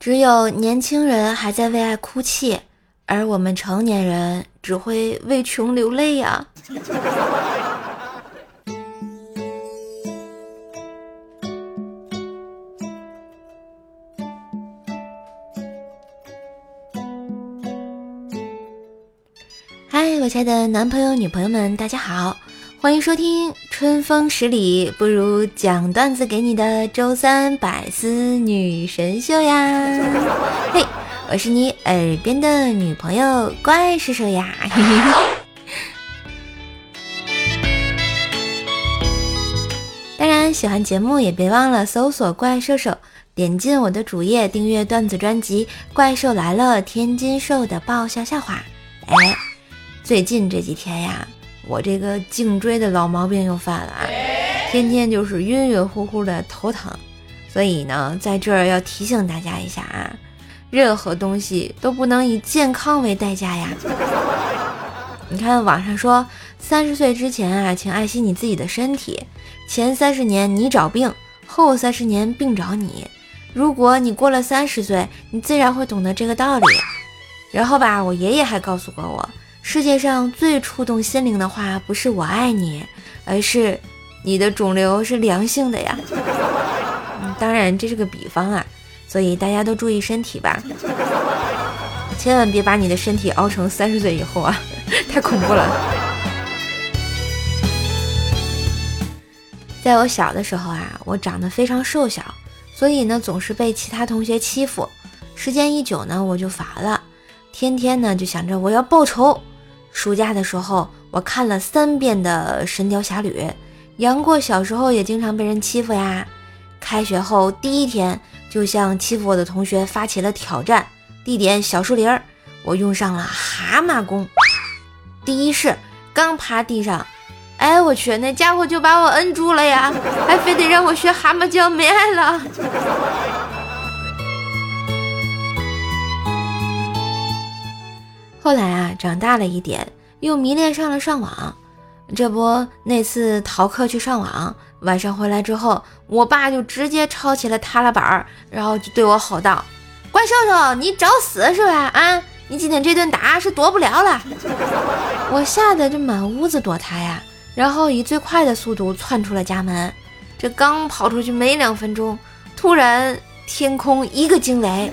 只有年轻人还在为爱哭泣，而我们成年人只会为穷流泪呀。嗨，我亲爱的男朋友、女朋友们，大家好，欢迎收听《春风十里不如讲段子给你》的周三百思女神秀呀！嘿，我是你耳边的女朋友怪兽兽呀！当然，喜欢节目也别忘了搜索“怪兽兽”，点进我的主页订阅段子专辑《怪兽来了》，天津兽的爆笑笑话。哎。最近这几天呀，我这个颈椎的老毛病又犯了啊，天天就是晕晕乎乎的头疼，所以呢，在这儿要提醒大家一下啊，任何东西都不能以健康为代价呀。你看网上说，三十岁之前啊，请爱惜你自己的身体，前三十年你找病，后三十年病找你。如果你过了三十岁，你自然会懂得这个道理。然后吧，我爷爷还告诉过我。世界上最触动心灵的话，不是我爱你，而是你的肿瘤是良性的呀。当然这是个比方啊，所以大家都注意身体吧，千万别把你的身体熬成三十岁以后啊，太恐怖了。在我小的时候啊，我长得非常瘦小，所以呢总是被其他同学欺负。时间一久呢，我就乏了，天天呢就想着我要报仇。暑假的时候，我看了三遍的《神雕侠侣》。杨过小时候也经常被人欺负呀。开学后第一天，就向欺负我的同学发起了挑战。地点小树林儿，我用上了蛤蟆功。第一式刚趴地上，哎我去，那家伙就把我摁住了呀，还非得让我学蛤蟆叫，没爱了。后来啊，长大了一点，又迷恋上了上网。这不，那次逃课去上网，晚上回来之后，我爸就直接抄起了踏拉板儿，然后就对我吼道：“怪兽兽，你找死是吧？啊，你今天这顿打是躲不了了。”我吓得这满屋子躲他呀，然后以最快的速度窜出了家门。这刚跑出去没两分钟，突然天空一个惊雷，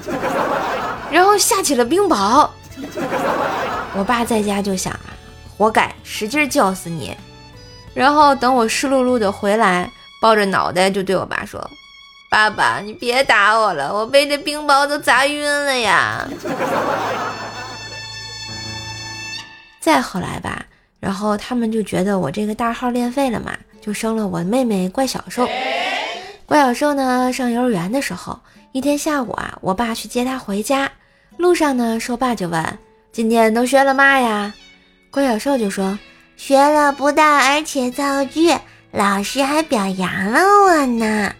然后下起了冰雹。我爸在家就想啊，活该，使劲叫死你。然后等我湿漉漉的回来，抱着脑袋就对我爸说：“爸爸，你别打我了，我被这冰雹都砸晕了呀。”再后来吧，然后他们就觉得我这个大号练废了嘛，就生了我妹妹怪小兽。怪小兽呢，上幼儿园的时候，一天下午啊，我爸去接他回家。路上呢，兽爸就问：“今天都学了嘛呀？”怪小兽就说：“学了不但而且造句，老师还表扬了我呢。”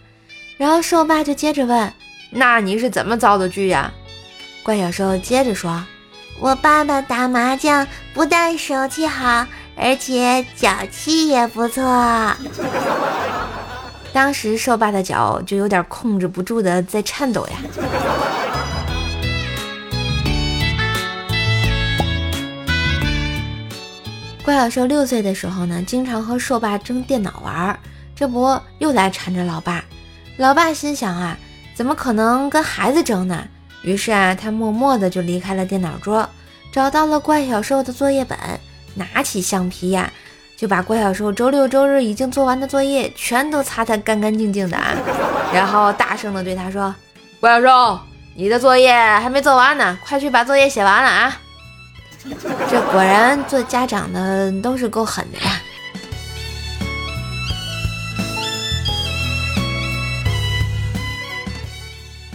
然后兽爸就接着问：“那你是怎么造的句呀？”怪小兽接着说：“我爸爸打麻将不但手气好，而且脚气也不错。”当时兽爸的脚就有点控制不住的在颤抖呀。怪小兽六岁的时候呢，经常和兽爸争电脑玩儿，这不又来缠着老爸。老爸心想啊，怎么可能跟孩子争呢？于是啊，他默默的就离开了电脑桌，找到了怪小兽的作业本，拿起橡皮呀，就把怪小兽周六周日已经做完的作业全都擦得干干净净的啊，然后大声的对他说：“怪小兽，你的作业还没做完呢，快去把作业写完了啊！” 这果然做家长的都是够狠的呀！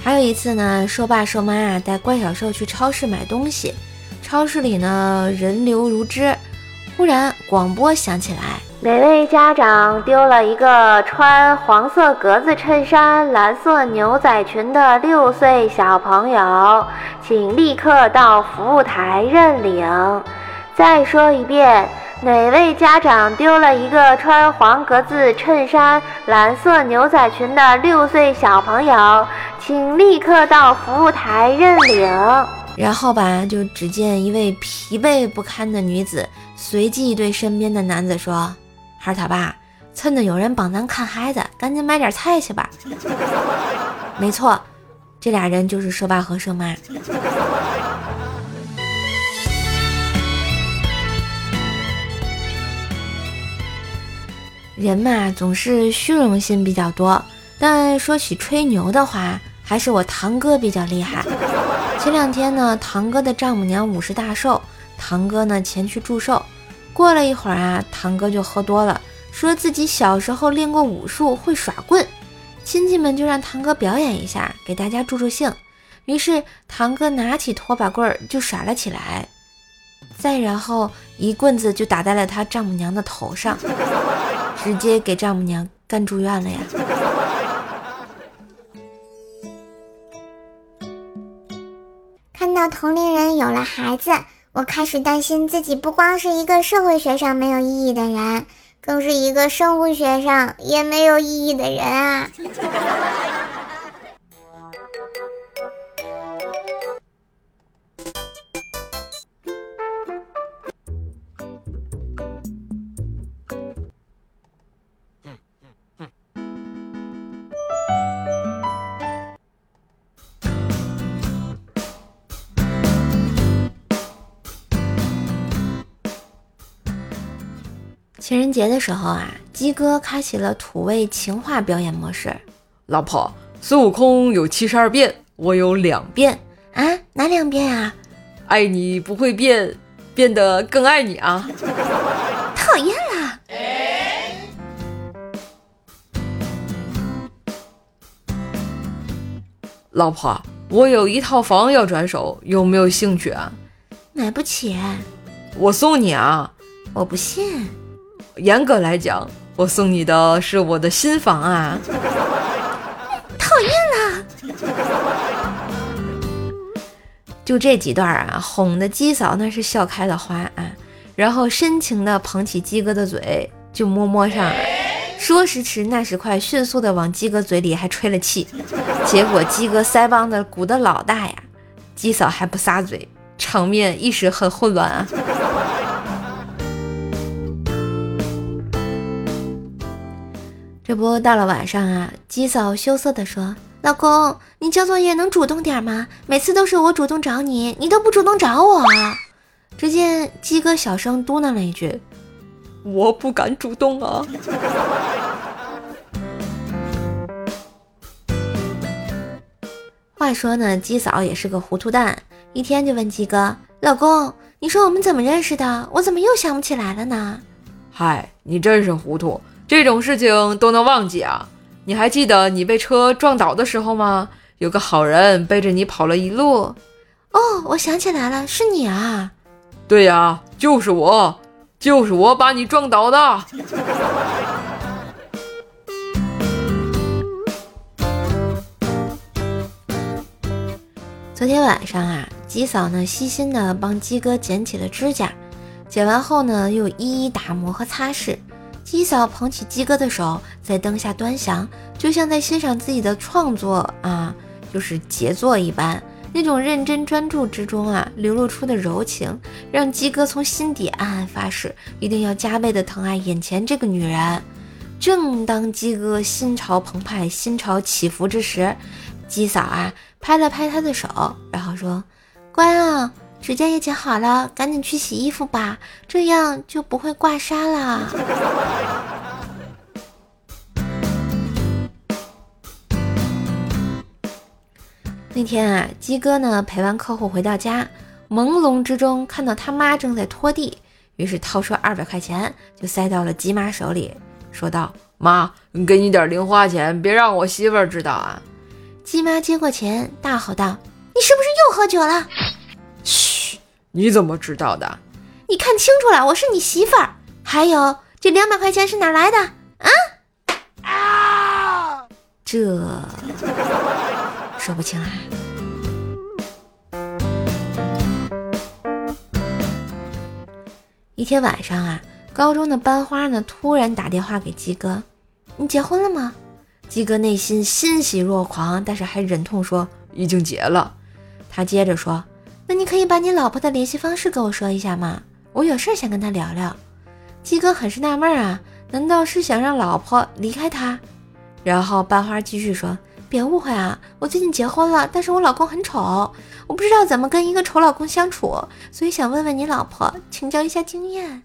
还有一次呢，兽爸兽妈啊带怪小兽去超市买东西，超市里呢人流如织，忽然广播响起来。哪位家长丢了一个穿黄色格子衬衫、蓝色牛仔裙的六岁小朋友，请立刻到服务台认领。再说一遍，哪位家长丢了一个穿黄格子衬衫、蓝色牛仔裙的六岁小朋友？请立刻到服务台认领。然后吧，就只见一位疲惫不堪的女子，随即对身边的男子说：“孩儿他爸，趁着有人帮咱看孩子，赶紧买点菜去吧。”没错，这俩人就是社爸和社妈。人嘛，总是虚荣心比较多。但说起吹牛的话，还是我堂哥比较厉害。前两天呢，堂哥的丈母娘五十大寿，堂哥呢前去祝寿。过了一会儿啊，堂哥就喝多了，说自己小时候练过武术，会耍棍。亲戚们就让堂哥表演一下，给大家助助兴。于是堂哥拿起拖把棍儿就耍了起来，再然后一棍子就打在了他丈母娘的头上。直接给丈母娘干住院了呀！看到同龄人有了孩子，我开始担心自己不光是一个社会学上没有意义的人，更是一个生物学上也没有意义的人啊！情人节的时候啊，鸡哥开启了土味情话表演模式。老婆，孙悟空有七十二变，我有两变啊，哪两变啊？爱你不会变，变得更爱你啊！讨厌啦！老婆，我有一套房要转手，有没有兴趣啊？买不起，我送你啊！我不信。严格来讲，我送你的是我的新房啊！讨厌了！就这几段啊，哄的鸡嫂那是笑开了花啊，然后深情的捧起鸡哥的嘴就摸摸上，说时迟那时快，迅速的往鸡哥嘴里还吹了气，结果鸡哥腮帮子鼓的老大呀，鸡嫂还不撒嘴，场面一时很混乱啊。这不到了晚上啊，鸡嫂羞涩地说：“老公，你交作业能主动点吗？每次都是我主动找你，你都不主动找我。”只见鸡哥小声嘟囔了一句：“我不敢主动啊。”话说呢，鸡嫂也是个糊涂蛋，一天就问鸡哥：“老公，你说我们怎么认识的？我怎么又想不起来了呢？”嗨，你真是糊涂。这种事情都能忘记啊？你还记得你被车撞倒的时候吗？有个好人背着你跑了一路。哦，我想起来了，是你啊！对呀，就是我，就是我把你撞倒的。昨天晚上啊，鸡嫂呢细心的帮鸡哥剪起了指甲，剪完后呢又一一打磨和擦拭。鸡嫂捧起鸡哥的手，在灯下端详，就像在欣赏自己的创作啊，就是杰作一般。那种认真专注之中啊，流露出的柔情，让鸡哥从心底暗暗发誓，一定要加倍的疼爱眼前这个女人。正当鸡哥心潮澎湃、心潮起伏之时，鸡嫂啊拍了拍他的手，然后说：“乖啊。”指甲也剪好了，赶紧去洗衣服吧，这样就不会挂沙了。那天啊，鸡哥呢陪完客户回到家，朦胧之中看到他妈正在拖地，于是掏出二百块钱就塞到了鸡妈手里，说道：“妈，给你点零花钱，别让我媳妇儿知道啊。”鸡妈接过钱，大吼道：“你是不是又喝酒了？”你怎么知道的？你看清楚了，我是你媳妇儿。还有，这两百块钱是哪来的？啊？啊！这说不清啊。一天晚上啊，高中的班花呢，突然打电话给鸡哥：“你结婚了吗？”鸡哥内心欣喜若狂，但是还忍痛说：“已经结了。”他接着说：“那你可以把你老婆的联系方式跟我说一下吗？我有事想跟她聊聊。”鸡哥很是纳闷啊，难道是想让老婆离开他？然后班花继续说：“别误会啊，我最近结婚了，但是我老公很丑，我不知道怎么跟一个丑老公相处，所以想问问你老婆，请教一下经验。”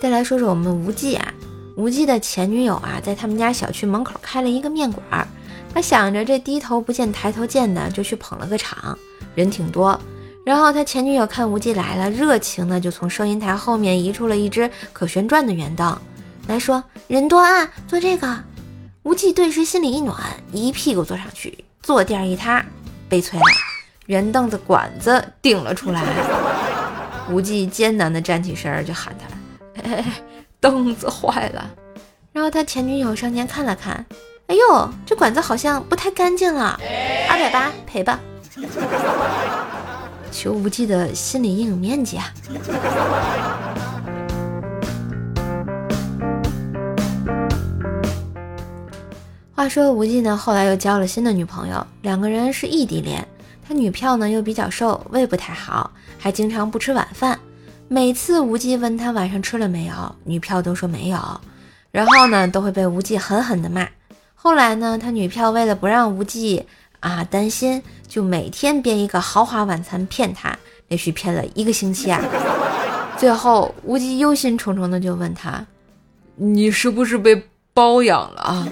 再来说说我们无忌啊，无忌的前女友啊，在他们家小区门口开了一个面馆儿。他想着这低头不见抬头见的，就去捧了个场，人挺多。然后他前女友看无忌来了，热情的就从收银台后面移出了一只可旋转的圆凳，来说人多啊，坐这个。无忌顿时心里一暖，一屁股坐上去，坐垫一塌，悲催了，圆凳子管子顶了出来。无忌艰难的站起身，就喊他：“嘿嘿嘿，凳子坏了。”然后他前女友上前看了看。哎呦，这管子好像不太干净了，二百八赔吧。求无忌的心理阴影面积啊！话说无忌呢，后来又交了新的女朋友，两个人是异地恋。他女票呢又比较瘦，胃不太好，还经常不吃晚饭。每次无忌问他晚上吃了没有，女票都说没有，然后呢都会被无忌狠狠的骂。后来呢，他女票为了不让无忌啊担心，就每天编一个豪华晚餐骗他，连续骗了一个星期啊。最后无忌忧心忡忡的就问他：“你是不是被包养了啊？”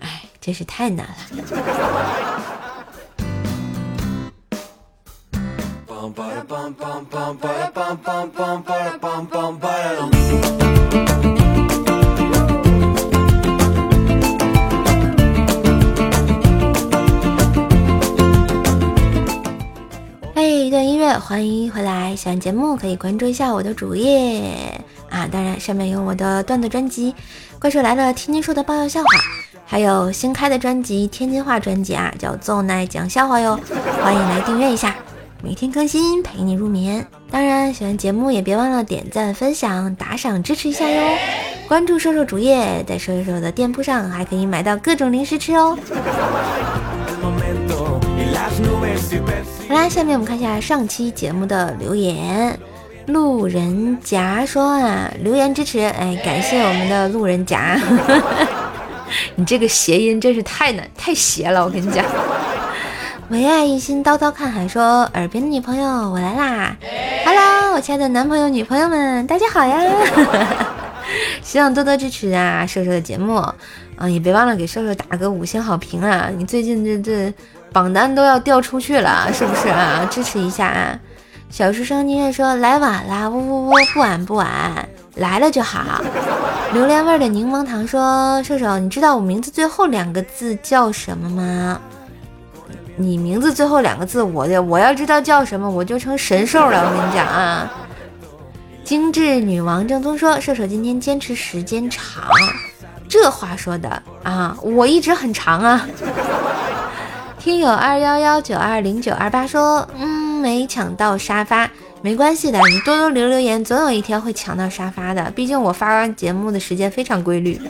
哎，真是太难了。欢迎回来，喜欢节目可以关注一下我的主页啊！当然，上面有我的段子专辑《怪兽来了》，天津说的爆笑笑话，还有新开的专辑《天津话专辑》啊，叫奏奈讲笑话哟，欢迎来订阅一下，每天更新陪你入眠。当然，喜欢节目也别忘了点赞、分享、打赏支持一下哟！关注瘦瘦主页，在瘦瘦的店铺上还可以买到各种零食吃哦。好啦，下面我们看一下上期节目的留言。路人甲说啊，留言支持，哎，感谢我们的路人甲。你这个谐音真是太难太邪了，我跟你讲。唯爱一心叨叨看海说，耳边的女朋友我来啦。Hello，我亲爱的男朋友女朋友们，大家好呀。希望多多支持啊，瘦瘦的节目啊，也别忘了给瘦瘦打个五星好评啊。你最近这这。榜单都要掉出去了，是不是啊？支持一下啊！小书生宁愿说来晚了，呜呜呜，不晚不晚，来了就好。榴莲味的柠檬糖说：瘦瘦，你知道我名字最后两个字叫什么吗？你名字最后两个字，我的我要知道叫什么，我就成神兽了。我跟你讲啊！精致女王正宗说：射手今天坚持时间长，这话说的啊，我一直很长啊。听友二幺幺九二零九二八说，嗯，没抢到沙发，没关系的，你多多留留言，总有一天会抢到沙发的。毕竟我发完节目的时间非常规律。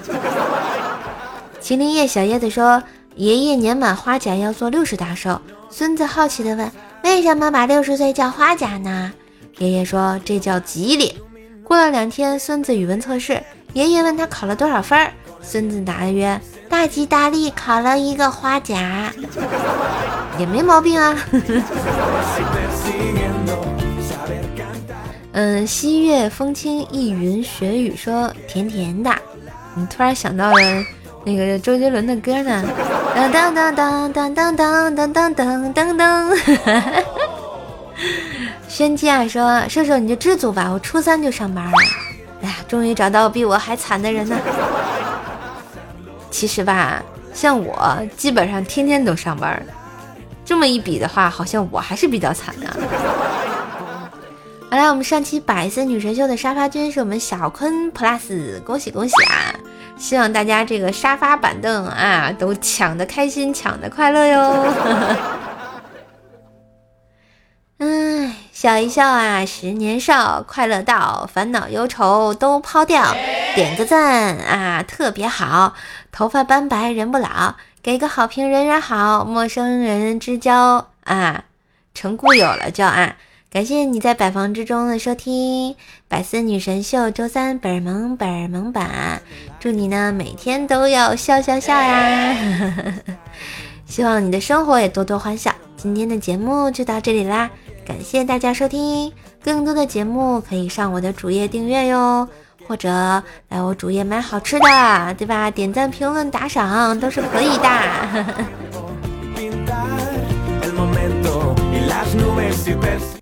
麒麟叶小叶子说，爷爷年满花甲要做六十大寿，孙子好奇的问，为什么把六十岁叫花甲呢？爷爷说，这叫吉利。过了两天，孙子语文测试，爷爷问他考了多少分儿，孙子答曰。大吉大利，考了一个花甲，也没毛病啊。嗯，西月风轻，一云雪雨，说甜甜的。你突然想到了那个周杰伦的歌呢？当当当当当当当当当当当。轩姬啊，说射手你就知足吧，我初三就上班了。哎呀，终于找到比我还惨的人呢。其实吧，像我基本上天天都上班，这么一比的话，好像我还是比较惨的。好来，我们上期百思女神秀的沙发君是我们小坤 plus，恭喜恭喜啊！希望大家这个沙发板凳啊都抢的开心，抢的快乐哟。哎，笑一笑啊，十年少，快乐到，烦恼忧愁都抛掉，点个赞啊，特别好，头发斑白人不老，给个好评人人好，陌生人之交啊，成故友了就啊。感谢你在百房之中的收听，《百思女神秀》周三本萌本萌版，祝你呢每天都要笑笑笑呀！希望你的生活也多多欢笑。今天的节目就到这里啦，感谢大家收听，更多的节目可以上我的主页订阅哟，或者来我主页买好吃的，对吧？点赞、评论、打赏都是可以的。